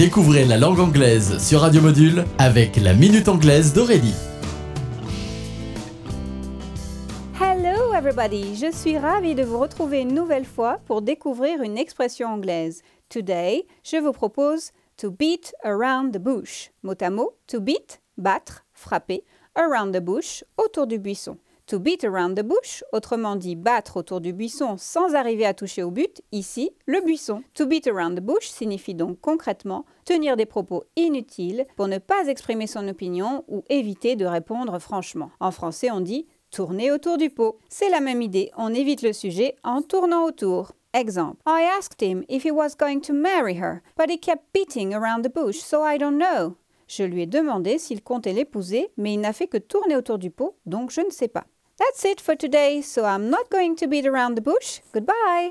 Découvrez la langue anglaise sur Radio Module avec la Minute Anglaise d'Aurélie. Hello everybody, je suis ravie de vous retrouver une nouvelle fois pour découvrir une expression anglaise. Today, je vous propose to beat around the bush. Mot à mot, to beat, battre, frapper, around the bush, autour du buisson. To beat around the bush, autrement dit battre autour du buisson sans arriver à toucher au but, ici, le buisson. To beat around the bush signifie donc concrètement tenir des propos inutiles pour ne pas exprimer son opinion ou éviter de répondre franchement. En français, on dit tourner autour du pot. C'est la même idée, on évite le sujet en tournant autour. Exemple. I asked him if he was going to marry her, but he kept beating around the bush, so I don't know. Je lui ai demandé s'il comptait l'épouser, mais il n'a fait que tourner autour du pot, donc je ne sais pas. That's it for today, so I'm not going to beat around the bush. Goodbye!